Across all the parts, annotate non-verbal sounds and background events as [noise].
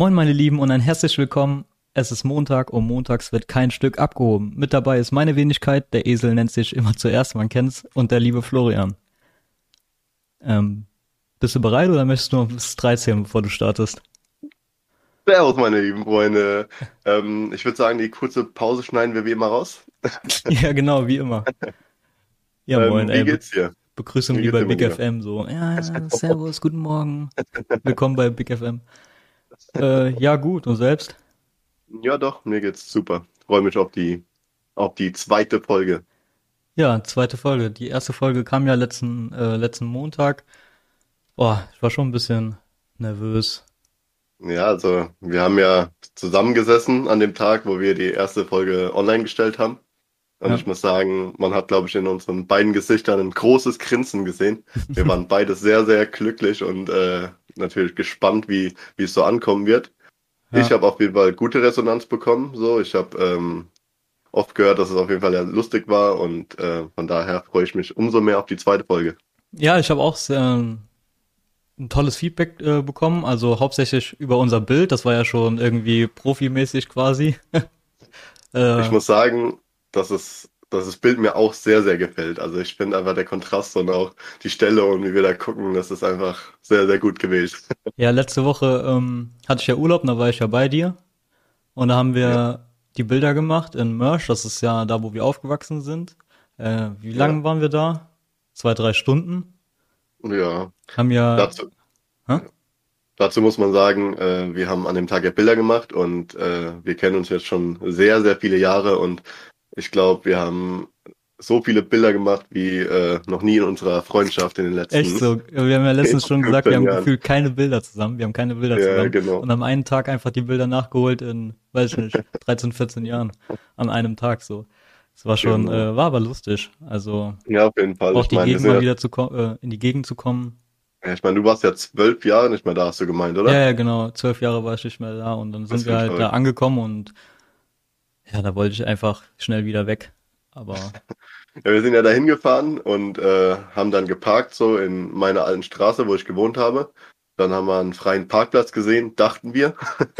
Moin meine Lieben und ein herzlich willkommen. Es ist Montag und montags wird kein Stück abgehoben. Mit dabei ist meine Wenigkeit, der Esel nennt sich immer zuerst, man kennt's, und der liebe Florian. Ähm, bist du bereit oder möchtest du noch bis 13, bevor du startest? Servus, meine lieben Freunde. Ähm, ich würde sagen, die kurze Pause schneiden wir wie immer raus. [laughs] ja, genau, wie immer. Ja, Ähm, moin, wie ey. Be geht's dir? Begrüßung Wie wie bei geht's dir, Big FM, so. Ja, [laughs] servus, guten Morgen. Willkommen bei Big FM. Äh, ja, gut, und selbst? Ja, doch, mir geht's super. Freue mich auf die, auf die zweite Folge. Ja, zweite Folge. Die erste Folge kam ja letzten, äh, letzten Montag. Boah, ich war schon ein bisschen nervös. Ja, also wir haben ja zusammengesessen an dem Tag, wo wir die erste Folge online gestellt haben. Und Ja. ich muss sagen, man hat, glaube ich, in unseren beiden Gesichtern ein großes Grinsen gesehen. Wir [laughs] waren beide sehr, sehr glücklich und äh, natürlich gespannt, wie, wie es so ankommen wird. Ja. Ich habe auf jeden Fall gute Resonanz bekommen. So, ich habe ähm, oft gehört, dass es auf jeden Fall ja lustig war und äh, von daher freue ich mich umso mehr auf die zweite Folge. Ja, ich habe auch sehr, ein tolles Feedback äh, bekommen, also hauptsächlich über unser Bild, das war ja schon irgendwie profimäßig quasi. [laughs] äh, Ich muss sagen, dass es, dass das Bild mir auch sehr, sehr gefällt. Also ich finde einfach der Kontrast und auch die Stelle und wie wir da gucken, das ist einfach sehr, sehr gut gewählt. [laughs] ja, letzte Woche ähm, hatte ich ja Urlaub, da war ich ja bei dir und da haben wir Ja. die Bilder gemacht in Mörsch, das ist ja da, wo wir aufgewachsen sind. Äh, wie lange Ja. waren wir da? Zwei, drei Stunden. Ja, Haben ja, dazu, Hä? dazu muss man sagen, äh, wir haben an dem Tag ja Bilder gemacht und äh, wir kennen uns jetzt schon sehr, sehr viele Jahre und ich glaube, wir haben so viele Bilder gemacht wie äh, noch nie in unserer Freundschaft in den letzten Echt so. Wir haben ja letztens schon gesagt, wir 15 haben Jahren. gefühlt keine Bilder zusammen. Wir haben keine Bilder Ja, zusammen. genau. Und am einen Tag einfach die Bilder nachgeholt in, weiß ich nicht, [laughs] 13, 14 Jahren. An einem Tag so. Es war schon, Genau. äh, war aber lustig. Also Ja, auf jeden Fall. auch Ich die meine, Gegend mal ja, wieder zu ko- äh, in die Gegend zu kommen. ja, ich meine, du warst ja zwölf Jahre nicht mehr da, hast du gemeint, oder? Ja, ja, genau. Zwölf Jahre war ich nicht mehr da und dann sind wir halt verrückt. da angekommen und ja, da wollte ich einfach schnell wieder weg. Aber [laughs] Ja, wir sind ja dahin gefahren und äh, haben dann geparkt, so in meiner alten Straße, wo ich gewohnt habe. Dann haben wir einen freien Parkplatz gesehen, dachten wir. [laughs]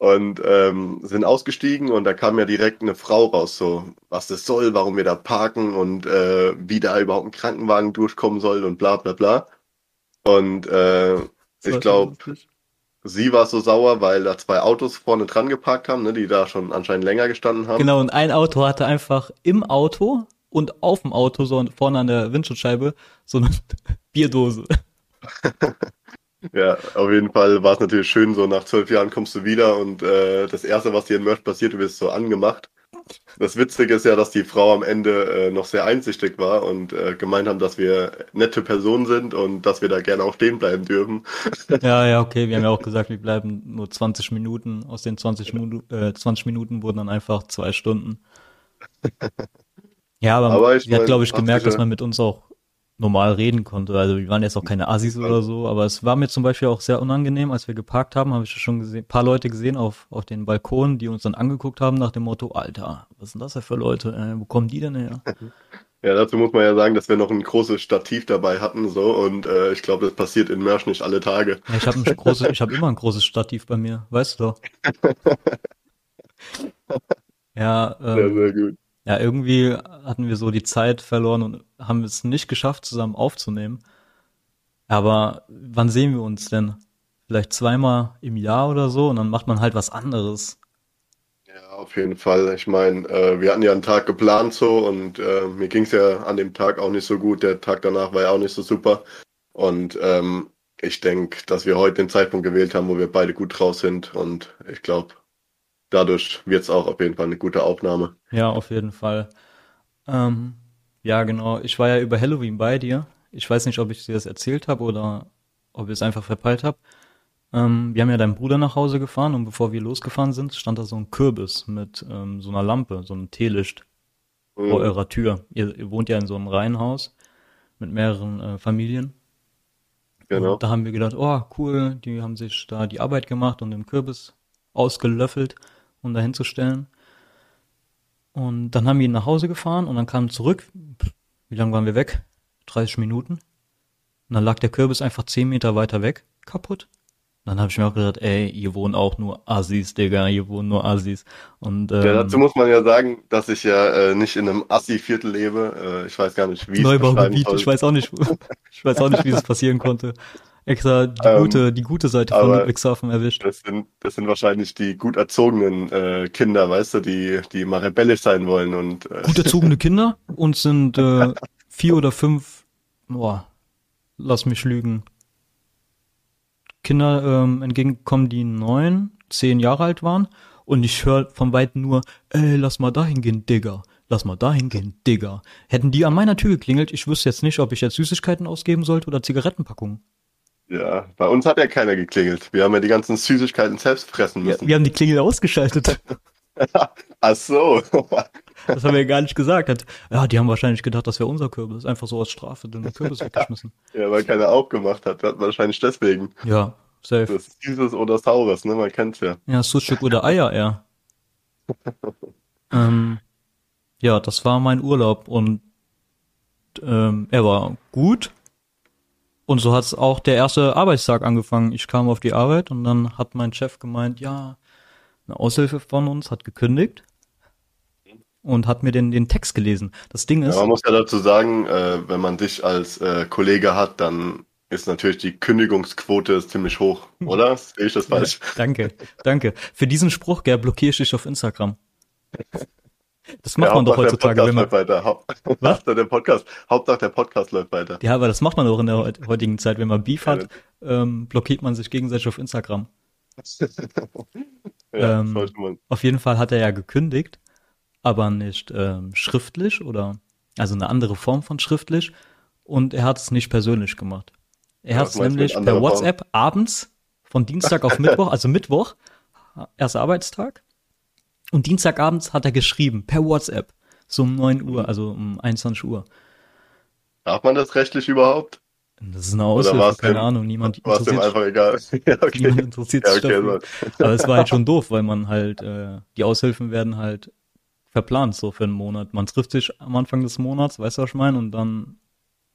Und ähm, sind ausgestiegen und da kam ja direkt eine Frau raus, so was das soll, warum wir da parken und äh, wie da überhaupt ein Krankenwagen durchkommen soll und bla bla bla. Und äh, ich glaube. Sie war so sauer, weil da zwei Autos vorne dran geparkt haben, ne, die da schon anscheinend länger gestanden haben. Genau, und ein Auto hatte einfach im Auto und auf dem Auto, so vorne an der Windschutzscheibe, so eine [laughs] Bierdose. [laughs] Ja, auf jeden Fall war es natürlich schön, so nach zwölf Jahren kommst du wieder und äh, das Erste, was dir in Merch passiert, du wirst so angemacht. Das Witzige ist ja, dass die Frau am Ende äh, noch sehr einsichtig war und äh, gemeint haben, dass wir nette Personen sind und dass wir da gerne auch stehen bleiben dürfen. [laughs] Ja, ja, okay, wir haben ja auch gesagt, wir bleiben nur 20 Minuten. Aus den 20 Minuten, äh, 20 Minuten wurden dann einfach zwei Stunden. [laughs] Ja, aber, Aber ich sie hat, mein, glaube ich, hat gemerkt, dass man mit uns auch normal reden konnte. Also wir waren jetzt auch keine Assis oder so, aber es war mir zum Beispiel auch sehr unangenehm, als wir geparkt haben, habe ich schon gesehen, paar Leute gesehen auf, auf den Balkonen, die uns dann angeguckt haben nach dem Motto, Alter, was sind das denn für Leute? Äh, wo kommen die denn her? [laughs] Ja, dazu muss man ja sagen, dass wir noch ein großes Stativ dabei hatten so und äh, ich glaube, das passiert in Merch nicht alle Tage. Ja, ich habe ein großes, ich habe immer ein großes Stativ bei mir, weißt du doch. [laughs] Ja, Sehr, ähm, sehr gut. Ja, irgendwie hatten wir so die Zeit verloren und haben es nicht geschafft, zusammen aufzunehmen. Aber wann sehen wir uns denn? Vielleicht zweimal im Jahr oder so und dann macht man halt was anderes. Ja, auf jeden Fall. Ich meine, äh, wir hatten ja einen Tag geplant so und äh, mir ging's ja an dem Tag auch nicht so gut. Der Tag danach war ja auch nicht so super. Und ähm, ich denke, dass wir heute den Zeitpunkt gewählt haben, wo wir beide gut draus sind. Und ich glaube, dadurch wird's auch auf jeden Fall eine gute Aufnahme. Ja, auf jeden Fall. Ähm, ja, genau. Ich war ja über Halloween bei dir. Ich weiß nicht, ob ich dir das erzählt habe oder ob ich es einfach verpeilt habe. Ähm, wir haben ja deinen Bruder nach Hause gefahren und bevor wir losgefahren sind, stand da so ein Kürbis mit ähm, so einer Lampe, so einem Teelicht vor Mhm. eurer Tür. Ihr, ihr wohnt ja in so einem Reihenhaus mit mehreren äh, Familien. Genau. Und da haben wir gedacht, oh cool, die haben sich da die Arbeit gemacht und den Kürbis ausgelöffelt, um da hinzustellen. Und dann haben wir ihn nach Hause gefahren und dann kamen zurück. Wie lange waren wir weg? 30 Minuten. Und dann lag der Kürbis einfach 10 Meter weiter weg, kaputt. dann habe ich mir auch gedacht, ey, hier wohnen auch nur Assis, Digga, hier wohnen nur Assis. Und, ähm, Ja, dazu muss man ja sagen, dass ich ja äh, nicht in einem Assi-Viertel lebe. Äh, ich weiß gar nicht, wie ich es Neubaugebiet, ich weiß auch nicht, ich weiß auch nicht, wie es passieren konnte. [laughs] Extra die Ähm, gute, die gute Seite von Ludwigshafen erwischt. Das sind, das sind wahrscheinlich die gut erzogenen äh, Kinder, weißt du, die, die mal rebellisch sein wollen und äh, Gut erzogene [laughs] Kinder und sind äh, vier oder fünf, boah, lass mich lügen. Kinder ähm, entgegenkommen, die neun, zehn Jahre alt waren und ich höre von weitem nur, ey, lass mal dahin gehen, Digga. Lass mal dahin gehen, Digga. Hätten die an meiner Tür geklingelt, ich wüsste jetzt nicht, ob ich jetzt Süßigkeiten ausgeben sollte oder Zigarettenpackungen. Ja, bei uns hat ja keiner geklingelt. Wir haben ja die ganzen Süßigkeiten selbst fressen Ja, müssen. wir haben die Klingel ausgeschaltet. [laughs] Ach so. Das haben wir ja gar nicht gesagt. Ja, die haben wahrscheinlich gedacht, das wäre unser Kürbis. Einfach so aus Strafe den Kürbis weggeschmissen. [laughs] ja, weil keiner aufgemacht hat. Wahrscheinlich deswegen. Ja, safe. Das ist Süßes oder Saures, ne? Man kennt's ja. Ja, Sucuk oder Eier eher. [laughs] ähm, ja, das war mein Urlaub und ähm, er war gut. Und so hat's auch der erste Arbeitstag angefangen. Ich kam auf die Arbeit und dann hat mein Chef gemeint, ja, eine Aushilfe von uns hat gekündigt und hat mir den, den Text gelesen. Das Ding Ja, ist, man muss ja dazu sagen, äh, wenn man dich als äh, Kollege hat, dann ist natürlich die Kündigungsquote ziemlich hoch, [laughs] oder? Sehe ich das falsch? danke, danke. Für diesen Spruch, gell, blockiere ich dich auf Instagram. [laughs] Das macht Ja, man doch heutzutage, wenn man, läuft weiter. [laughs] Was? Der Podcast, Hauptsache der Podcast läuft weiter. Ja, aber das macht man doch in der heut- heutigen Zeit. Wenn man Beef hat, ähm, blockiert man sich gegenseitig auf Instagram. [laughs] Ja, Ähm. Auf jeden Fall hat er ja gekündigt, aber nicht ähm, schriftlich oder also eine andere Form von schriftlich und er hat es nicht persönlich gemacht. Er Ja, hat es nämlich per anderer Form? WhatsApp abends von Dienstag auf Mittwoch, [laughs] also Mittwoch, erster Arbeitstag und Dienstagabends hat er geschrieben per WhatsApp so um 9 Mhm. Uhr, also um 21 Uhr. Darf man das rechtlich überhaupt? Das ist eine Aushilfe, keine dem- Ahnung, niemand War es dem interessiert einfach egal? [laughs] ja, Niemand okay. interessiert Ja, sich okay, dafür. Aber es war halt schon [laughs] doof, weil man halt, äh, die Aushilfen werden halt verplant, so für einen Monat. Man trifft sich am Anfang des Monats, weißt du, was ich meine? Und dann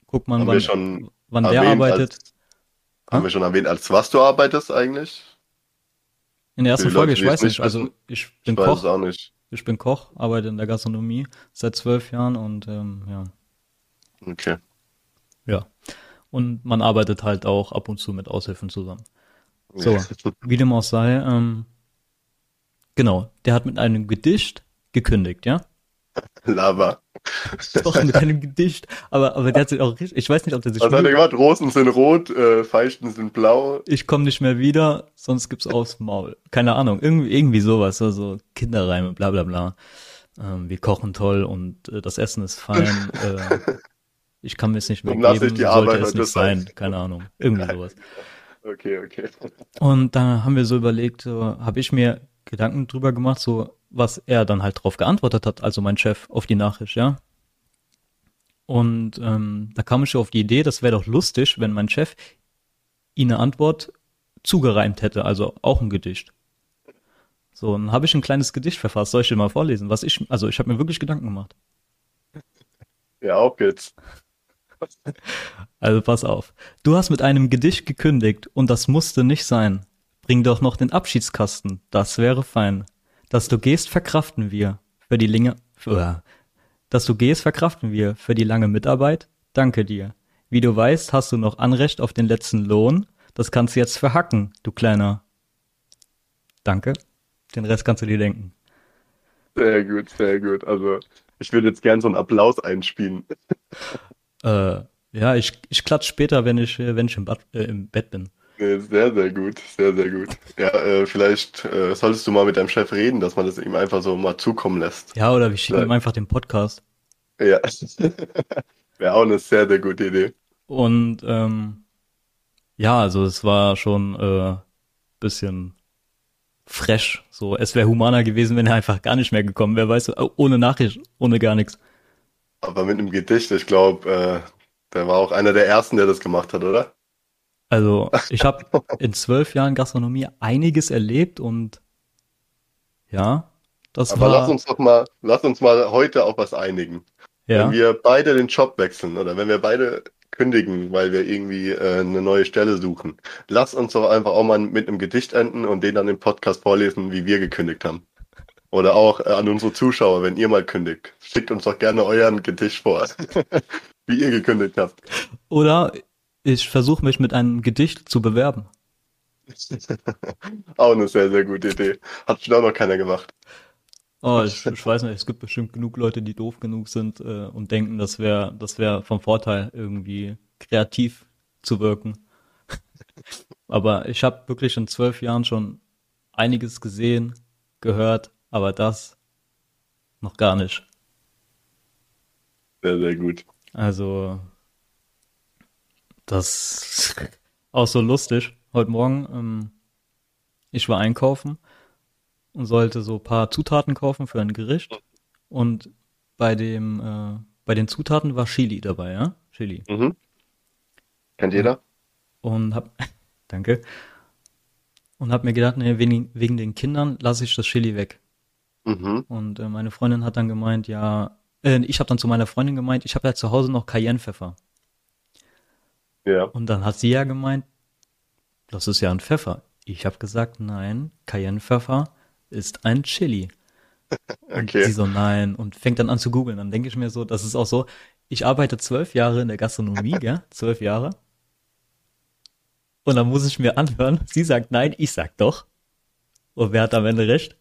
guckt man, Haben wann, wann der erwähnt, arbeitet. Als, haben wir schon erwähnt, als was du arbeitest eigentlich? In der ersten die Leute, Folge, ich weiß nicht also ich Ich bin weiß es Koch, auch nicht. ich bin Koch, arbeite in der Gastronomie seit zwölf Jahren und ähm, ja, Okay. ja. Und man arbeitet halt auch ab und zu mit Aushilfen zusammen. So, [laughs] wie dem auch sei, ähm, genau, der hat mit einem Gedicht gekündigt, ja? Lava. Doch, mit einem Gedicht. Aber, aber der hat sich auch richtig, ich weiß nicht, ob der sich Was hat er gemacht? Rosen sind rot, äh, Feichten sind blau. ich komme nicht mehr wieder, sonst gibt's aufs Maul. Keine Ahnung, irgendwie, irgendwie sowas, so, so Kinderreime, bla bla bla. Ähm, wir kochen toll und äh, das Essen ist fein. [laughs] äh, ich kann mir es nicht mehr Dann geben, ich die sollte Arbeit es heute nicht sein. Keine Ahnung, irgendwie sowas. [laughs] Okay, okay. Und da haben wir so überlegt, so, habe ich mir Gedanken drüber gemacht, so was er dann halt drauf geantwortet hat, also mein Chef auf die Nachricht, ja. Und ähm, da kam ich schon auf die Idee, das wäre doch lustig, wenn mein Chef ihm eine Antwort zugereimt hätte, also auch ein Gedicht. So, dann habe ich ein kleines Gedicht verfasst. Soll ich dir mal vorlesen? Was ich, also ich habe mir wirklich Gedanken gemacht. Ja, auf geht's. Also pass auf. Du hast mit einem Gedicht gekündigt und das musste nicht sein. Bring doch noch den Abschiedskasten, das wäre fein. Dass du gehst, verkraften wir. Für die Linge, für, dass du gehst, verkraften wir. Für die lange Mitarbeit, danke dir. Wie du weißt, hast du noch Anrecht auf den letzten Lohn. Das kannst du jetzt verhacken, du kleiner. Danke. Den Rest kannst du dir denken. Sehr gut, sehr gut. Also, ich würde jetzt gern so einen Applaus einspielen. Äh, ja, ich, ich klatsch später, wenn ich, äh, wenn ich im, Bad, äh, im Bett bin. Nee, sehr, sehr gut, sehr, sehr gut. Ja, äh, vielleicht äh, solltest du mal mit deinem Chef reden, dass man das ihm einfach so mal zukommen lässt. Ja, oder wir schicken Ja. ihm einfach den Podcast. Ja. [laughs] Wäre auch eine sehr, sehr gute Idee. Und ähm, ja, also es war schon äh, bisschen fresh. So, es wäre humaner gewesen, wenn er einfach gar nicht mehr gekommen wäre, weißt du, oh, ohne Nachricht, ohne gar nichts. Aber mit einem Gedicht, ich glaube, äh, der war auch einer der ersten, der das gemacht hat, oder? Also ich habe [laughs] in zwölf Jahren Gastronomie einiges erlebt und ja, das Aber war lass uns doch mal, lass uns mal heute auf was einigen. ja Wenn wir beide den Job wechseln oder wenn wir beide kündigen, weil wir irgendwie äh, eine neue Stelle suchen. Lass uns doch einfach auch mal mit einem Gedicht enden und den dann im Podcast vorlesen, wie wir gekündigt haben. Oder auch äh, an unsere Zuschauer, wenn ihr mal kündigt. Schickt uns doch gerne euren Gedicht vor, [laughs] wie ihr gekündigt habt. Oder ich versuche mich mit einem Gedicht zu bewerben. [laughs] auch eine sehr, sehr gute Idee. Hat schon auch noch keiner gemacht. Oh, ich, ich weiß nicht, es gibt bestimmt genug Leute, die doof genug sind äh, und denken, das wäre das wäre vom Vorteil, irgendwie kreativ zu wirken. [laughs] aber ich habe wirklich in zwölf Jahren schon einiges gesehen, gehört, aber das noch gar nicht. Sehr, sehr gut. Also, das ist auch so lustig. Heute Morgen, ähm, ich war einkaufen und sollte so paar Zutaten kaufen für ein Gericht. Und bei dem, äh, bei den Zutaten war Chili dabei, ja? Chili. Mhm. Kennt jeder? Und hab, [laughs] danke. Und hab mir gedacht, nee, wegen, wegen den Kindern lasse ich das Chili weg. Mhm. Und äh, meine Freundin hat dann gemeint, ja, äh, ich habe dann zu meiner Freundin gemeint, ich habe ja zu Hause noch Cayennepfeffer. Ja. Und dann hat sie ja gemeint, das ist ja ein Pfeffer. Ich habe gesagt, nein, Cayennepfeffer ist ein Chili. [laughs] Und Okay. sie so, nein, und fängt dann an zu googeln. Dann denke ich mir so, das ist auch so, ich arbeite zwölf Jahre in der Gastronomie, [laughs] gell? Zwölf Jahre. Und dann muss ich mir anhören, sie sagt nein, ich sag doch. Und wer hat am Ende recht?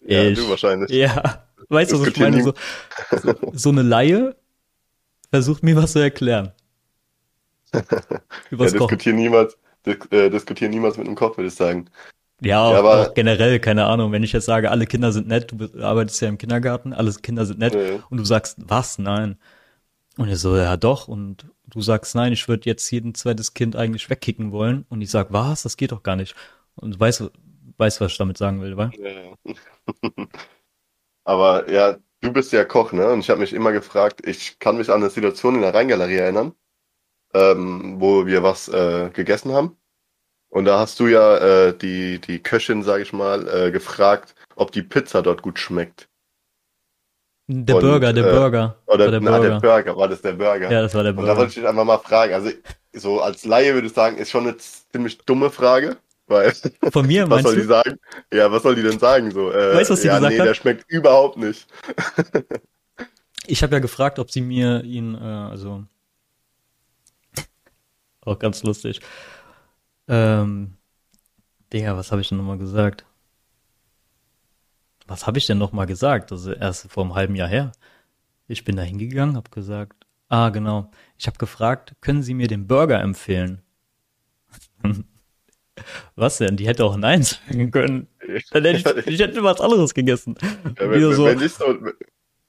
Ja, Ich. du wahrscheinlich. Ja, weißt du, was ich meine? So, so, so eine Laie versucht mir was zu erklären. [laughs] Ja, Übers Kochen. diskutieren niemals, dis äh, diskutieren niemals mit einem Koch, würde ich sagen. Ja, Ja, aber- auch generell, keine Ahnung, wenn ich jetzt sage, alle Kinder sind nett, du be- arbeitest ja im Kindergarten, alle Kinder sind nett Ja. und du sagst, was? Nein. Und ich so, ja doch. Und du sagst, nein, ich würde jetzt jeden zweites Kind eigentlich wegkicken wollen. Und ich sag, was? Das geht doch gar nicht. Und du weißt, weißt, was ich damit sagen will, wa? Ja. [laughs] Aber ja, du bist ja Koch, ne? Und ich habe mich immer gefragt, ich kann mich an eine Situation in der Rheingalerie erinnern, ähm, wo wir was äh, gegessen haben. Und da hast du ja äh, die, die Köchin, sage ich mal, äh, gefragt, ob die Pizza dort gut schmeckt. Der Und, Burger, der äh, Burger. Oder der na, der Burger. Burger, war das der Burger? Ja, das war der Und da Burger. wollte ich dich einfach mal fragen. Also so als Laie würde ich sagen, ist schon eine ziemlich dumme Frage, weil [laughs] Von mir, [laughs] was soll die du? sagen? Ja, was soll die denn sagen so? Äh, Weißt du, was sie ja, gesagt nee, hat? der schmeckt überhaupt nicht. Ich habe ja gefragt, ob sie mir ihn, äh, also auch ganz lustig. Ähm, Digga, was habe ich denn nochmal gesagt? Was habe ich denn nochmal gesagt? Ist erst vor einem halben Jahr her. Ich bin da hingegangen, habe gesagt, ah genau, ich habe gefragt, können Sie mir den Burger empfehlen? [laughs] Was denn? Die hätte auch Nein sagen können. Dann hätte ich, ich hätte was anderes gegessen. Ja, wenn, so, wenn, dich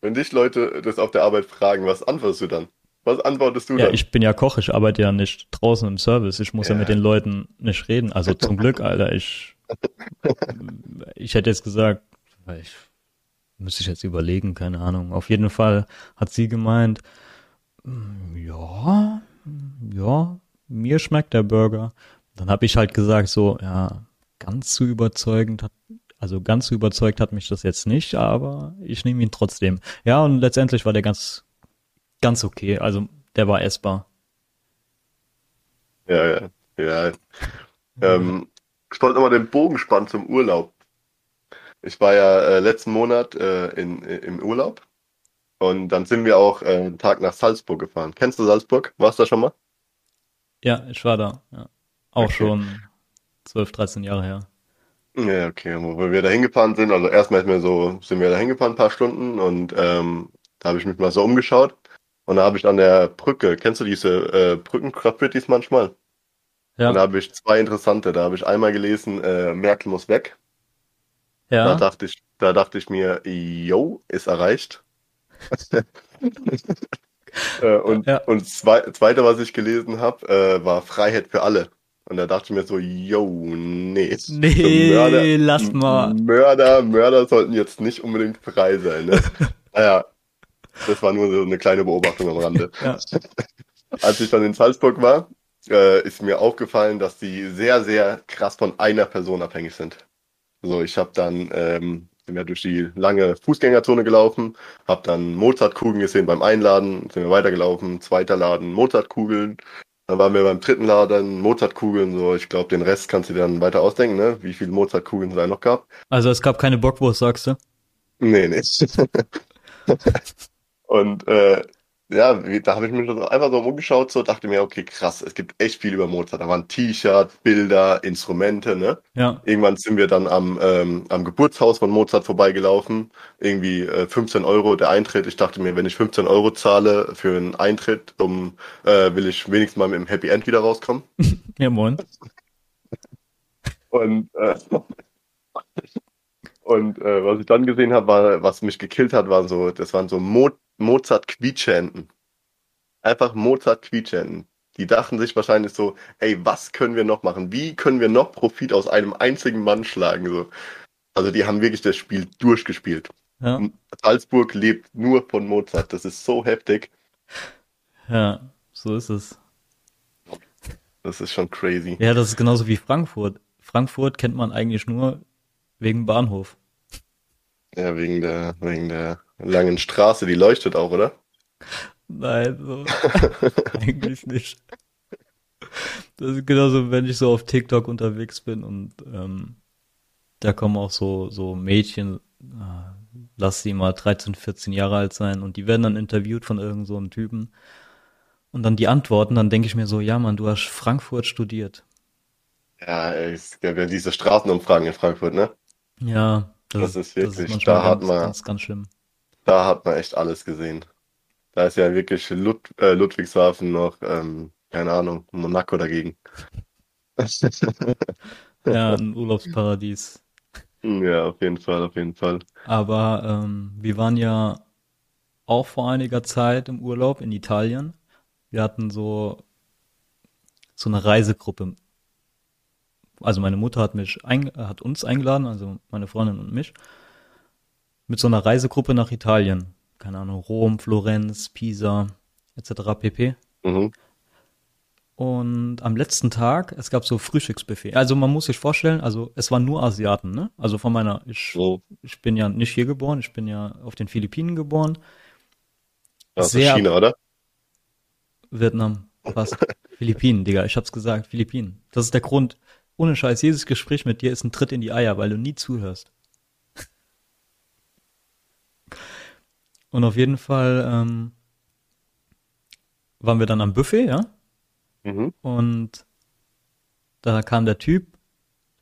wenn dich Leute das auf der Arbeit fragen, was antwortest du dann? Was antwortest du Ja, dann? ich bin ja Koch, ich arbeite ja nicht draußen im Service. Ich muss ja, Ja. mit den Leuten nicht reden. Also zum Glück, Alter. Ich, [laughs] ich hätte jetzt gesagt, ich müsste ich jetzt überlegen, keine Ahnung. Auf jeden Fall hat sie gemeint, "Mm, ja, ja, mir schmeckt der Burger. Dann habe ich halt gesagt so, ja, ganz so überzeugend hat, also ganz so überzeugt hat mich das jetzt nicht, aber ich nehme ihn trotzdem. Ja, und letztendlich war der ganz, ganz okay. Also der war essbar. Ja, ja, ja. Ähm, ich wollte nochmal den Bogen spannen zum Urlaub. Ich war ja äh, letzten Monat äh, in, im Urlaub und dann sind wir auch äh, einen Tag nach Salzburg gefahren. Kennst du Salzburg? Warst du da schon mal? Ja, ich war da. Ja. Auch Okay. schon 12, 13 Jahre her. Ja, okay. Wo wir da hingefahren sind, also erstmal ist mir so, sind wir da hingefahren, ein paar Stunden und ähm, da habe ich mich mal so umgeschaut und da habe ich an der Brücke, kennst du diese äh, Brückengraffitis manchmal? Ja, Und da habe ich zwei interessante. Da habe ich einmal gelesen, äh, Merkel muss weg. Da ja. dachte ich, da dachte ich mir, yo, ist erreicht. [laughs] äh, und Ja. und zwei, zweite, was ich gelesen habe, äh, war Freiheit für alle. Und da dachte ich mir so, yo, nee. Nee, Mörder, lass mal. Mörder, Mörder sollten jetzt nicht unbedingt frei sein. Ne? [laughs] naja, das war nur so eine kleine Beobachtung am Rande. Ja. [laughs] Als ich dann in Salzburg war, äh, ist mir aufgefallen, dass die sehr, sehr krass von einer Person abhängig sind. So, ich habe dann ähm, sind wir durch die lange Fußgängerzone gelaufen, hab dann Mozartkugeln gesehen beim Einladen, sind wir weitergelaufen, zweiter Laden, Mozartkugeln. Dann waren wir beim dritten Laden, Mozartkugeln, so, ich glaube, den Rest kannst du dir dann weiter ausdenken, ne? Wie viele Mozartkugeln es da noch gab. Also es gab keine Bockwurst, sagst du? Nee, nee. [laughs] Und äh, ja, da habe ich mich einfach so umgeschaut, so dachte mir, okay, krass, es gibt echt viel über Mozart. Da waren T-Shirt, Bilder, Instrumente, ne? Ja. Irgendwann sind wir dann am, ähm, am Geburtshaus von Mozart vorbeigelaufen. Irgendwie äh, 15 Euro der Eintritt. Ich dachte mir, wenn ich 15 Euro zahle für einen Eintritt, um, äh, will ich wenigstens mal mit dem Happy End wieder rauskommen. [laughs] Ja, moin. Und, äh, und äh, was ich dann gesehen habe, war, was mich gekillt hat, waren so, das waren so Mo Mozart Quietschenten. Einfach Mozart Quietschenten. Die dachten sich wahrscheinlich so, ey, was können wir noch machen? Wie können wir noch Profit aus einem einzigen Mann schlagen? So. Also die haben wirklich das Spiel durchgespielt. Ja. Salzburg lebt nur von Mozart. Das ist so heftig. Ja, so ist es. Das ist schon crazy. Ja, das ist genauso wie Frankfurt. Frankfurt kennt man eigentlich nur wegen Bahnhof. Ja, wegen der, wegen der langen Straße, die leuchtet auch, oder? Nein, so. [laughs] eigentlich nicht. Das ist genauso, wenn ich so auf TikTok unterwegs bin und ähm, da kommen auch so, so Mädchen, äh, lass sie mal 13, 14 Jahre alt sein und die werden dann interviewt von irgend so einem Typen und dann die Antworten, dann denke ich mir so, ja Mann, du hast Frankfurt studiert. Ja, es gab ja diese Straßenumfragen in Frankfurt, ne? Ja, Das ist wirklich- manchmal da hat ganz, man- ganz, ganz schlimm. Da hat man echt alles gesehen. Da ist ja wirklich Lud äh, Ludwigshafen noch, ähm, keine Ahnung, Monaco dagegen. [laughs] Ja, ein [laughs] Urlaubsparadies. Ja, auf jeden Fall, auf jeden Fall. Aber ähm, wir waren ja auch vor einiger Zeit im Urlaub in Italien. Wir hatten so so eine Reisegruppe. Also meine Mutter hat mich ein, hat uns eingeladen, also meine Freundin und mich, mit so einer Reisegruppe nach Italien. Keine Ahnung, Rom, Florenz, Pisa, etc. pp. Mhm. Und am letzten Tag, es gab so Frühstücksbuffet. Also man muss sich vorstellen, also es waren nur Asiaten, ne? Also von meiner, ich, So, ich bin ja nicht hier geboren, ich bin ja auf den Philippinen geboren. das ist Sehr- China, oder? Vietnam, fast. [laughs] Philippinen, Digga, ich hab's gesagt, Philippinen. Das ist der Grund. Ohne Scheiß, jedes Gespräch mit dir ist ein Tritt in die Eier, weil du nie zuhörst. Und auf jeden Fall ähm, waren wir dann am Buffet, ja? Mhm. Und da kam der Typ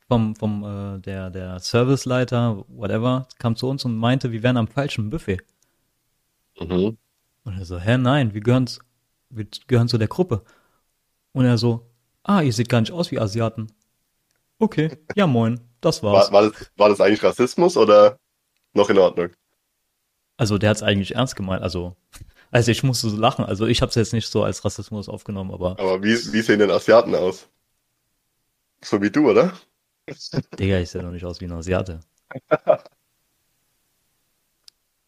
vom, vom äh, der, der Serviceleiter, whatever, kam zu uns und meinte, wir wären am falschen Buffet. Mhm. Und er so, hä, nein, wir gehören, wir gehören zu der Gruppe. Und er so, ah, ihr seht gar nicht aus wie Asiaten. Okay, ja moin, das war's. War, war, das, war das eigentlich Rassismus oder noch in Ordnung? Also der hat's eigentlich ernst gemeint, also, also ich musste so lachen, also ich hab's jetzt nicht so als Rassismus aufgenommen, aber, Aber wie, wie sehen denn Asiaten aus? So wie du, oder? Digga, ich sehe doch nicht aus wie ein Asiate. [laughs]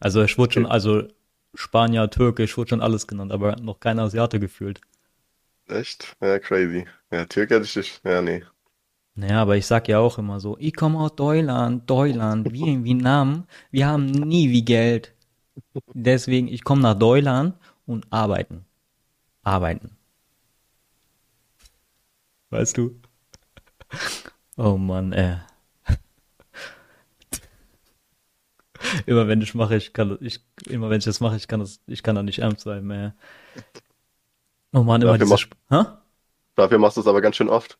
Also ich wurde schon, also Spanier, Türke, ich wurde schon alles genannt, aber noch kein Asiate gefühlt. Echt? Ja, crazy. Ja, Türke hätte ich. Ja, nee. Naja, aber ich sag ja auch immer so, ich komme aus Deutschland, Deutschland, wir in Vietnam, wir haben nie wie Geld. Deswegen, ich komme nach Deutschland und arbeiten. Arbeiten. Weißt du? Oh Mann, ey. Immer wenn ich mache, ich kann, ich, immer wenn ich das mache, ich kann das, ich kann da nicht ernst sein mehr. Oh Mann, immer Dafür mach-? Dafür machst du es aber ganz schön oft.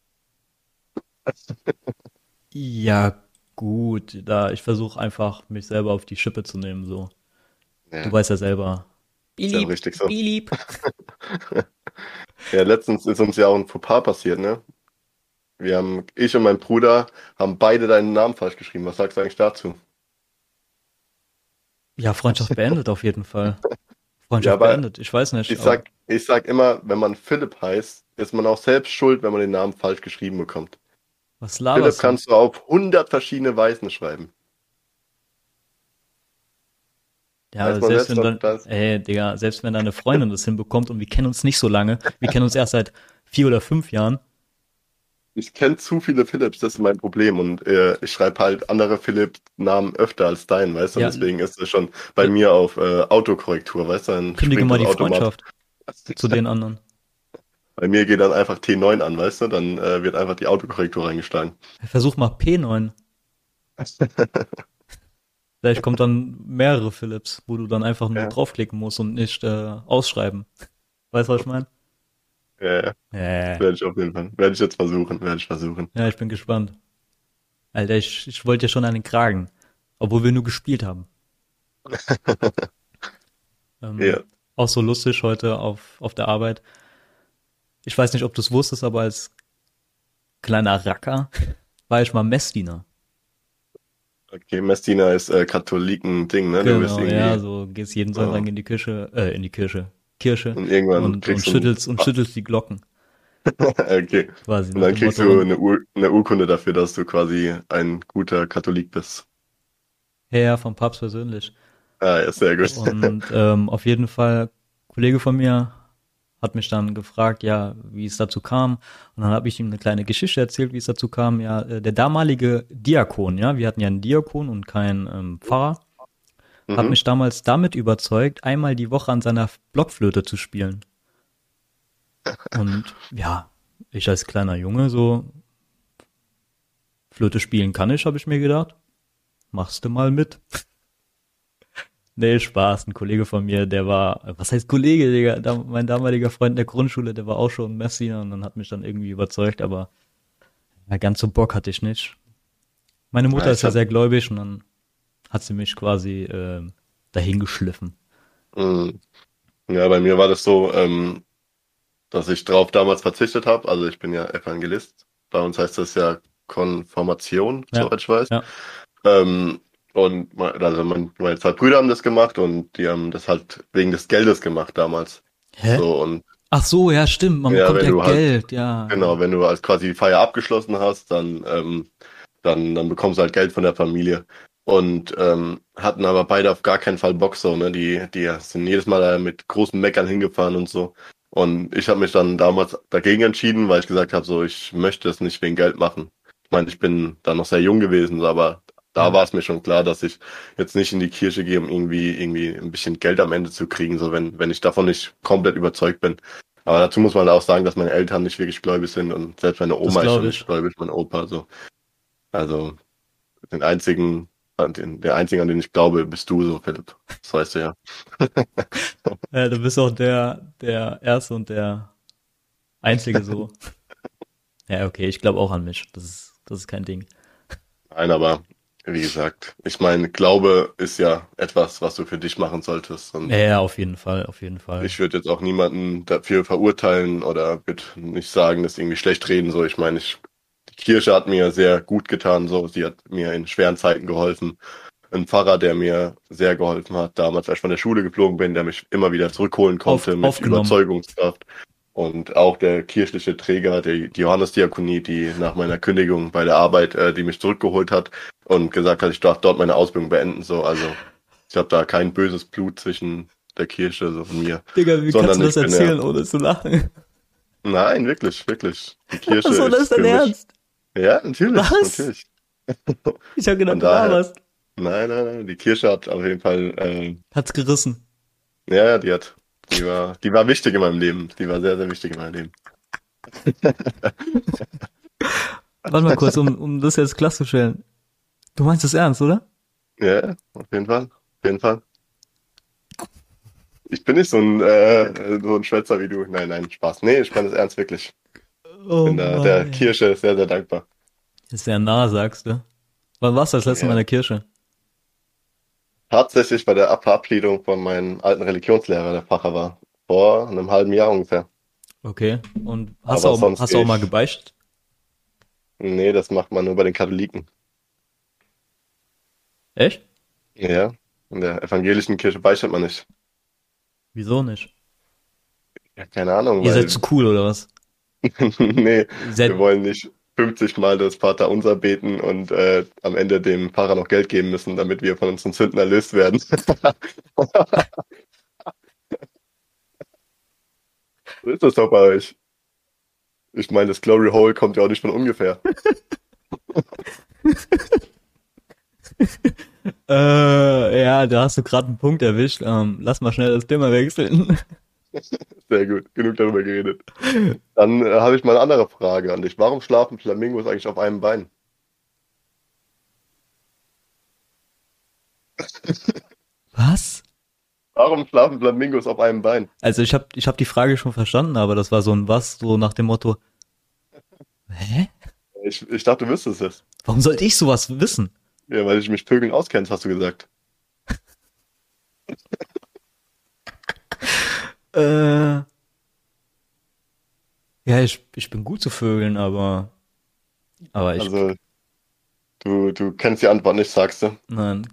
Ja, gut, da ich versuche einfach mich selber auf die Schippe zu nehmen, so. Ja, Du weißt ja selber. ist ja richtig so. Bilieb. [laughs] Ja, letztens ist uns ja auch ein Fauxpas passiert, ne? Wir haben, ich und mein Bruder haben beide deinen Namen falsch geschrieben. Was sagst du eigentlich dazu? Ja, Freundschaft beendet auf jeden Fall. [laughs] Freundschaft Ja, beendet. Ich weiß nicht. Ich sag, ich sag immer, wenn man Philipp heißt, ist man auch selbst schuld, wenn man den Namen falsch geschrieben bekommt. Was Philipp laberst du? kannst du auf 100 verschiedene Weisen schreiben. Ja, man selbst wenn dann, ey, Digga, selbst wenn deine Freundin das hinbekommt und wir kennen uns nicht so lange, wir kennen uns erst seit vier oder fünf Jahren, ich kenne zu viele Philips, das ist mein Problem. Und äh, ich schreibe halt andere Philips-Namen öfter als deinen, weißt du? Ja. Deswegen ist es schon bei mir auf äh, Autokorrektur, weißt du? Kündige mal die automatisch. Freundschaft [laughs] zu den anderen. Bei mir geht dann einfach T9 an, weißt du? Dann äh, wird einfach die Autokorrektur reingeschlagen. Versuch mal P9. [laughs] Vielleicht kommt dann mehrere Philips, wo du dann einfach nur Ja. draufklicken musst und nicht äh, ausschreiben. Weißt du, was ich meine? Ja, ja, Äh. werde ich auf jeden Fall. Werde ich jetzt versuchen, werde ich versuchen. Ja, ich bin gespannt. Alter, ich, ich wollte ja schon an den Kragen. Obwohl wir nur gespielt haben. [laughs] ähm, Ja. Auch so lustig heute auf, auf der Arbeit. Ich weiß nicht, ob du es wusstest, aber als kleiner Racker war ich mal Messdiener. Okay, Messdiener ist äh, Katholiken-Ding, ne? Genau, irgendwie ja, so gehst jeden Sonntag Ja. in die Kirche, äh, in die Kirche, Kirche und irgendwann und, und kriegst du schüttelst und schüttelst die Glocken [laughs] okay. quasi. Und dann kriegst Motto, du eine, Ur eine Urkunde dafür, dass du quasi ein guter Katholik bist. Herr vom Papst persönlich. Ah, ja, sehr gut. Und ähm, auf jeden Fall, Kollege von mir hat mich dann gefragt, ja, wie es dazu kam. Und dann habe ich ihm eine kleine Geschichte erzählt, wie es dazu kam. Ja, äh, der damalige Diakon, ja, wir hatten ja einen Diakon und keinen ähm, Pfarrer, hat Mhm. mich damals damit überzeugt, einmal die Woche an seiner Blockflöte zu spielen. [laughs] Und ja, ich als kleiner Junge so Flöte spielen kann ich, habe ich mir gedacht. Machst du mal mit. Nee, Spaß. Ein Kollege von mir, der war, was heißt Kollege, Digga? Mein damaliger Freund in der Grundschule, der war auch schon Messi und dann hat mich dann irgendwie überzeugt, aber ja, ganz so Bock hatte ich nicht. Meine Mutter Ja, ist ja sehr gläubig und dann hat sie mich quasi äh, dahin geschliffen. Mhm. Ja, bei mir war das so, ähm, dass ich drauf damals verzichtet habe. Also ich bin ja Evangelist. Bei uns heißt das ja Konformation, Ja, soweit ich weiß. ja. Ähm, und mein, also mein, meine zwei Brüder haben das gemacht und die haben das halt wegen des Geldes gemacht damals. Hä? So und Ach so, ja, stimmt. Man Ja, bekommt ja halt- Geld, ja. Genau, wenn du als quasi die Feier abgeschlossen hast, dann, ähm, dann, dann bekommst du halt Geld von der Familie. Und ähm, hatten aber beide auf gar keinen Fall Bock so, ne? Die, die sind jedes Mal mit großen Meckern hingefahren und so. Und ich habe mich dann damals dagegen entschieden, weil ich gesagt habe, so, ich möchte es nicht wegen Geld machen. Ich meine, ich bin da noch sehr jung gewesen, aber da war es mir schon klar, dass ich jetzt nicht in die Kirche gehe, um irgendwie, irgendwie ein bisschen Geld am Ende zu kriegen, so wenn, wenn ich davon nicht komplett überzeugt bin. Aber dazu muss man auch sagen, dass meine Eltern nicht wirklich gläubig sind und selbst meine Oma ist nicht gläubig, mein Opa, so. Also, den einzigen, den, der einzige, an den ich glaube, bist du so, Philipp. Das weißt du ja. [laughs] [laughs] Ja, du bist auch der, der Erste und der Einzige so. [laughs] ja, okay, ich glaube auch an mich. Das ist, das ist kein Ding. Nein, aber wie gesagt, ich meine, Glaube ist ja etwas, was du für dich machen solltest. Und Ja, auf jeden Fall, auf jeden Fall. ich würde jetzt auch niemanden dafür verurteilen oder würde nicht sagen, dass irgendwie schlecht reden. So, ich meine, ich, die Kirche hat mir sehr gut getan. So, sie hat mir in schweren Zeiten geholfen. Ein Pfarrer, der mir sehr geholfen hat, damals, als ich von der Schule geflogen bin, der mich immer wieder zurückholen konnte Auf- mit. Überzeugungskraft. Und auch der kirchliche Träger, der, die Johannesdiakonie, die nach meiner Kündigung bei der Arbeit, äh, die mich zurückgeholt hat und gesagt hat, ich darf dort meine Ausbildung beenden. So, also ich habe da kein böses Blut zwischen der Kirche so und mir. Digga, wie Sondern kannst du das erzählen, ohne zu lachen? Nein, wirklich, wirklich. Die [laughs] Kirche Achso, das ist dein Ernst? Ja, natürlich, Was? natürlich. [laughs] Ich hab gedacht, Von du daher- laberst. Nein, nein, nein. Die Kirche hat auf jeden Fall, äh, Hat's gerissen. ja, ja, die hat, die war, die war wichtig in meinem Leben. Die war sehr, sehr wichtig in meinem Leben. [laughs] Warte mal kurz, um, um das jetzt klarzustellen. Du meinst es ernst, oder? Ja, auf jeden Fall, auf jeden Fall. Ich bin nicht so ein, äh, so ein Schwätzer wie du. Nein, nein, Spaß. Nee, ich meine das ernst wirklich. Oh Bin da der Mann. Kirche sehr, sehr dankbar. Ist sehr nah, sagst du. Wann warst du das letzte Ja. Mal in der Kirche? Tatsächlich bei der Verabschiedung von meinem alten Religionslehrer, der Pfarrer war. Vor einem halben Jahr ungefähr. Okay. Und hast, du auch, hast du auch mal gebeichtet? Nee, das macht man nur bei den Katholiken. Echt? Ja, in der evangelischen Kirche beichtet man nicht. Wieso nicht? Ja, keine Ahnung, Ihr weil, seid zu cool, oder was? [laughs] nee, seid, wir wollen nicht 50 Mal das Vaterunser beten und äh, am Ende dem Pfarrer noch Geld geben müssen, damit wir von unseren Sünden erlöst werden. [laughs] so ist das doch bei euch. Ich meine, das Glory Hole kommt ja auch nicht von ungefähr. [laughs] Äh, ja, da hast du gerade einen Punkt erwischt. Ähm, lass mal schnell das Thema wechseln. [laughs] Sehr gut, genug darüber geredet. Dann äh, habe ich mal eine andere Frage an dich. Warum schlafen Flamingos eigentlich auf einem Bein? Was? Warum schlafen Flamingos auf einem Bein? Also ich habe ich hab die Frage schon verstanden, aber das war so ein was, so nach dem Motto, [laughs] hä? Ich, ich dachte, du wüsstest es. Warum sollte ich sowas wissen? Ja, weil ich mich Vögeln auskennst, hast du gesagt. [laughs] Äh, ja, ich, ich bin gut zu Vögeln, aber, aber ich, Also, du, du kennst die Antwort nicht, sagst du? nein.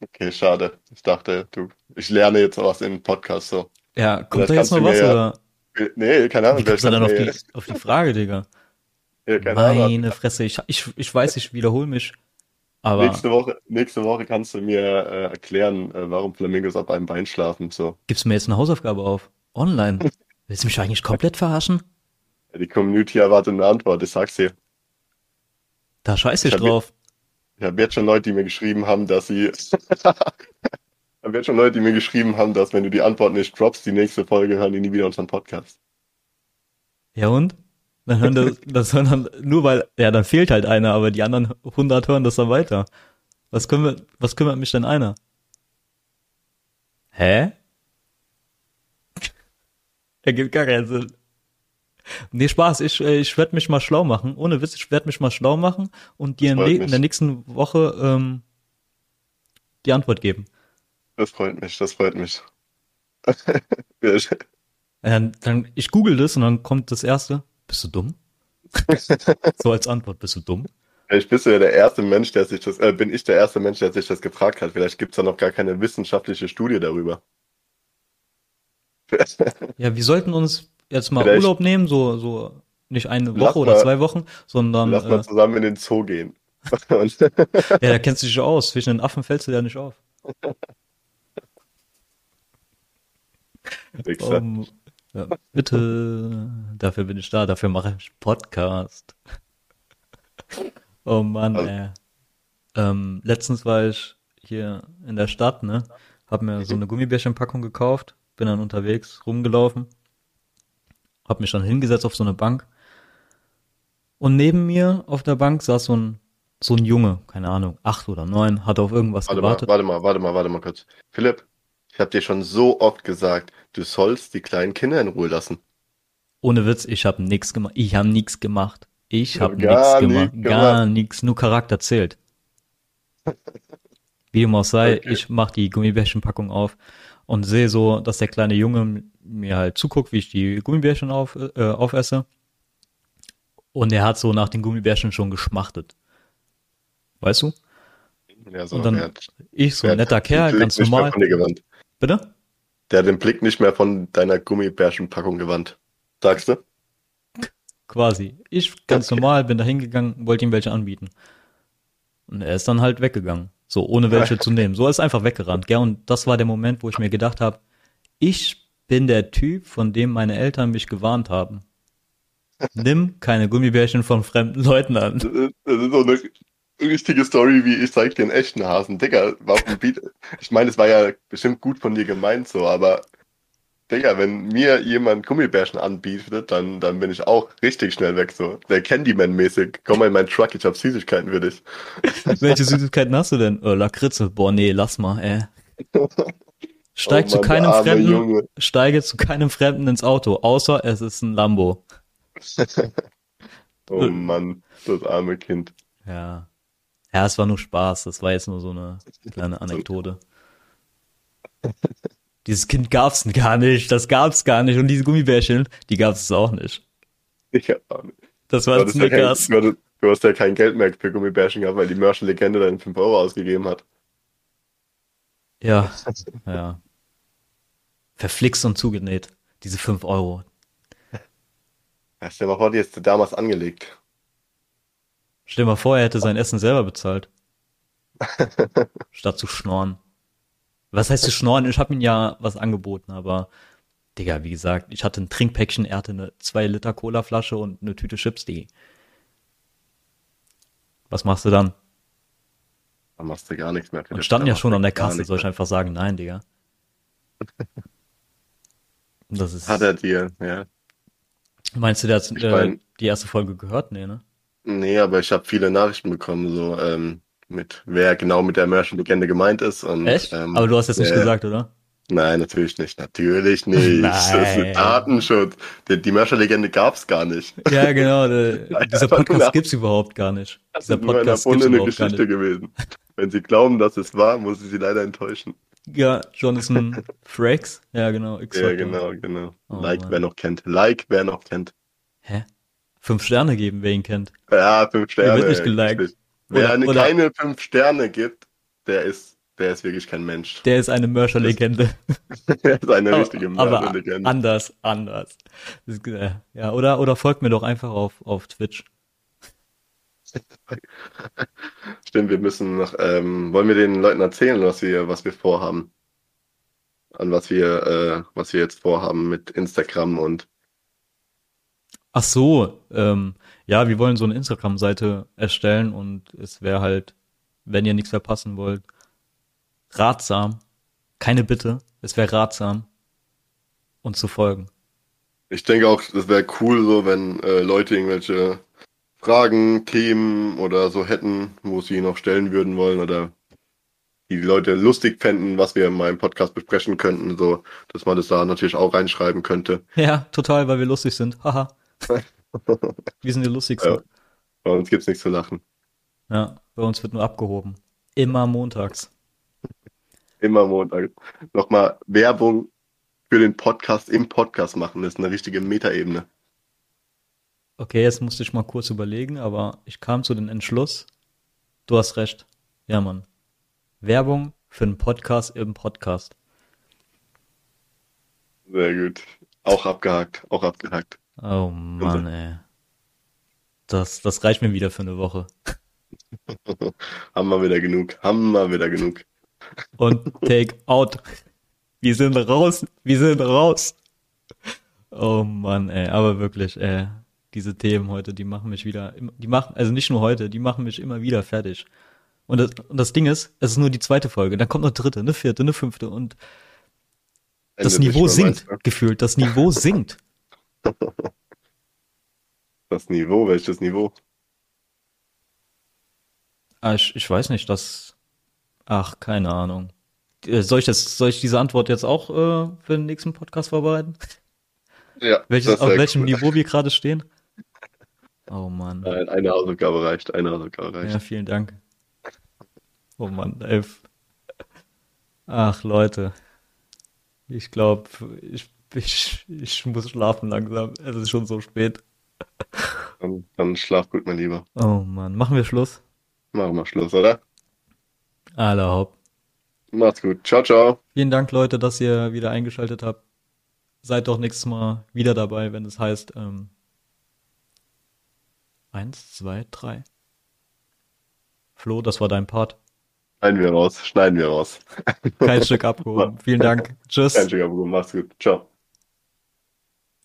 Okay, schade. Ich dachte, du, ich lerne jetzt was im Podcast so. Ja, kommt da jetzt du was ja- oder? Nee, keine Ahnung. Wie kommst du dann auf die, auf die Frage, Digga? Ja, keine Ahnung. Meine Fresse, ich, ich, ich weiß, ich wiederhole mich, aber Nächste Woche, nächste Woche kannst du mir äh, erklären, äh, warum Flamingos auf einem Bein schlafen. So. gibst du mir jetzt eine Hausaufgabe auf? Online? [laughs] Willst du mich eigentlich komplett verarschen? Die Community erwartet eine Antwort, ich sag's dir. Da scheiße ich Ich drauf. Ich habe jetzt schon Leute, die mir geschrieben haben, dass sie. [laughs] ich habe jetzt schon Leute, die mir geschrieben haben, dass wenn du die Antwort nicht droppst, die nächste Folge hören die nie wieder unseren Podcast. Ja und? Dann hören das, das hören dann, nur weil, ja, dann fehlt halt einer, aber die anderen 100 hören das dann weiter. Was kümmert, was kümmert mich denn einer? Hä? [laughs] Ergibt gar keinen Sinn. Nee, Spaß, ich, äh, ich werde mich mal schlau machen. Ohne Witz, ich werde mich mal schlau machen und dir in, in der nächsten Woche ähm, die Antwort geben. Das freut mich, das freut mich. [laughs] Ja, Ja, dann, ich google das und dann kommt das erste. Bist du dumm? [laughs] so als Antwort, bist du dumm? Vielleicht bist du ja der erste Mensch, der sich das, äh, bin ich der erste Mensch, der sich das gefragt hat. Vielleicht gibt's da noch gar keine wissenschaftliche Studie darüber. [laughs] Ja, wir sollten uns jetzt mal Vielleicht- Urlaub nehmen, so, so nicht eine Lass Woche oder mal- zwei Wochen, sondern Lass äh, mal zusammen in den Zoo gehen. [laughs] Ja, da kennst du dich aus. Zwischen den Affen fällst du ja nicht auf. Um, ja, bitte, dafür bin ich da, dafür mache ich Podcast. Oh Mann, Also- ey. Ähm, letztens war ich hier in der Stadt, ne? Hab mir so eine Gummibärchenpackung gekauft, bin dann unterwegs rumgelaufen, hab mich dann hingesetzt auf so eine Bank und neben mir auf der Bank saß so ein so ein Junge, keine Ahnung, acht oder neun, hat auf irgendwas Warte mal, gewartet. warte mal, warte mal, warte mal kurz. Philipp, ich habe dir schon so oft gesagt, du sollst die kleinen Kinder in Ruhe lassen. Ohne Witz, ich habe nichts gemacht. Ich habe nichts gemacht. Ich habe gar nichts gemacht. nichts Gar nichts. Nur Charakter zählt. [laughs] Wie dem auch sei, Okay. ich mach die Gummibärchenpackung auf und sehe so, dass der kleine Junge mir halt zuguckt, wie ich die Gummibärchen auf, äh, aufesse. Und er hat so nach den Gummibärchen schon geschmachtet. Weißt du? Ja, so, Und dann der hat- Ich, so ein netter Kerl, ganz normal. Bitte? Der hat den Blick nicht mehr von deiner Gummibärchenpackung gewandt. Sagst du? Quasi. Ich, ganz Okay. normal, bin da hingegangen, wollte ihm welche anbieten. Und er ist dann halt weggegangen. So, ohne welche [laughs] zu nehmen. So er ist einfach weggerannt, gell? Und das war der Moment, wo ich mir gedacht habe, ich bin der Typ, von dem meine Eltern mich gewarnt haben. [laughs] Nimm keine Gummibärchen von fremden Leuten an. Das ist, das ist so eine richtige Story, wie ich zeig dir einen echten Hasen. Digga, warum biet... Ich meine, es war ja bestimmt gut von dir gemeint so, aber Digga, wenn mir jemand Gummibärchen anbietet, dann, dann bin ich auch richtig schnell weg so. Der Candyman-mäßig. Komm mal in meinen Truck, ich hab Süßigkeiten für dich. [laughs] Welche Süßigkeiten hast du denn? Oh, Lakritze. Boah, nee, lass mal, ey. [laughs] Steig Oh zu Mann, keinem der arme Fremden, Junge. steige zu keinem Fremden ins Auto, außer es ist ein Lambo. [laughs] Oh Mann, das arme Kind. Ja. Ja, es war nur Spaß. Das war jetzt nur so eine kleine Anekdote. Dieses Kind gab's gar nicht. Das gab's gar nicht. Und diese Gummibärchen, die gab's auch nicht. Ich hab auch nicht. Das war hattest ja kein, Snickers. du, hast ja kein Geld mehr für Gummibärchen gehabt, weil die Mörschen-Legende dann 5 Euro ausgegeben hat. Ja, [laughs] ja. Verflixt und zugenäht. Diese 5 Euro. Hast du mal vor, die jetzt damals angelegt. Stell dir mal vor, er hätte sein Essen selber bezahlt. Statt zu schnorren. Was heißt zu schnorren? Ich habe ihm ja was angeboten, aber Digga, wie gesagt, ich hatte ein Trinkpäckchen, er hatte eine 2 Liter Cola-Flasche und eine Tüte Chips, die. Was machst du dann? Dann machst du gar nichts mehr. Und standen ja schon an der Kasse, soll ich einfach sagen, nein, Digga. [laughs] Das ist. Hat er dir, ja. Meinst du, der hat äh, die erste Folge gehört? Nee, ne? Nee, aber ich habe viele Nachrichten bekommen, so ähm, mit wer genau mit der Merchant-Legende gemeint ist. Und, Echt? Ähm, aber du hast jetzt nicht gesagt, oder? Nein, natürlich nicht. Natürlich [laughs] nicht. Nein. Das ist Datenschutz. Die, die Merchant-Legende gab's gar nicht. Ja, genau. Der, [laughs] dieser Podcast gibt's überhaupt gar nicht. Dieser Podcast gibt's überhaupt Geschichte gar nicht. gewesen. Wenn Sie glauben, dass es war, muss ich Sie leider enttäuschen. Ja, Jonathan Frakes. Ja, genau. ja, genau, genau. Oh, like, Mann. wer noch kennt. Like, wer noch kennt. Hä? Fünf Sterne geben, wer ihn kennt. Ja, fünf Sterne. Der wird nicht geliked. Wer oder, oder, keine fünf Sterne gibt, der ist, der ist wirklich kein Mensch. Der ist eine Mörcherlegende. [laughs] der ist eine richtige Mörcherlegende. Anders, anders. Ist, äh, ja, oder, oder folgt mir doch einfach auf, auf Twitch. [laughs] Stimmt, wir müssen noch, ähm, wollen wir den Leuten erzählen, was wir, was wir vorhaben? An was wir, äh, was wir jetzt vorhaben mit Instagram und. Ach so, ähm, ja, wir wollen so eine Instagram-Seite erstellen und es wäre halt, wenn ihr nichts verpassen wollt, ratsam, keine Bitte, es wäre ratsam, uns zu folgen. Ich denke auch, das wäre cool, so wenn äh, Leute irgendwelche Fragen, Themen oder so hätten, wo sie noch stellen würden wollen oder die Leute lustig fänden, was wir in meinem Podcast besprechen könnten, so, dass man das da natürlich auch reinschreiben könnte. Ja, total, weil wir lustig sind. Haha. [laughs] wir sind die lustigsten. Ja, bei uns gibt's nichts zu lachen. Ja, bei uns wird nur abgehoben. Immer montags. Immer montags. Nochmal Werbung für den Podcast im Podcast machen. Das ist eine richtige Metaebene. Okay, jetzt musste ich mal kurz überlegen, aber ich kam zu dem Entschluss. Du hast recht. Ja, Mann. Werbung für einen Podcast im Podcast. Sehr gut. Auch abgehakt. Auch abgehakt. Oh Mann, ey. Das, das reicht mir wieder für eine Woche. [laughs] Haben wir wieder genug. Haben wir wieder genug. Und Take Out. Wir sind raus. Wir sind raus. Oh Mann, ey. Aber wirklich, ey diese Themen heute, die machen mich wieder, die machen, also nicht nur heute, die machen mich immer wieder fertig. Und das, und das Ding ist, es ist nur die zweite Folge, dann kommt noch dritte, eine vierte, eine fünfte und Ende das Niveau sinkt, gefühlt, das Niveau sinkt. Das Niveau, welches Niveau? Ah, ich, ich weiß nicht, das, ach, keine Ahnung. Äh, soll ich das, soll ich diese Antwort jetzt auch äh, für den nächsten Podcast vorbereiten? Ja. [laughs] Welches, auf welchem cool. Niveau wir gerade stehen? Oh Mann. Nein, eine Hausaufgabe reicht, eine Hausaufgabe reicht. Ja, vielen Dank. Oh Mann, elf. Ach, Leute. Ich glaube, ich, ich, ich muss schlafen langsam. Es ist schon so spät. Dann, dann schlaf gut, mein Lieber. Oh Mann, machen wir Schluss? Machen wir Schluss, oder? Alle hopp. Macht's gut. Ciao, ciao. Vielen Dank, Leute, dass ihr wieder eingeschaltet habt. Seid doch nächstes Mal wieder dabei, wenn es heißt, ähm, Eins, zwei, drei. Flo, das war dein Part. Schneiden wir raus, schneiden wir raus. Kein Stück [laughs] abgehoben. Vielen Dank. Tschüss. Kein Stück abgehoben. Mach's gut. Ciao.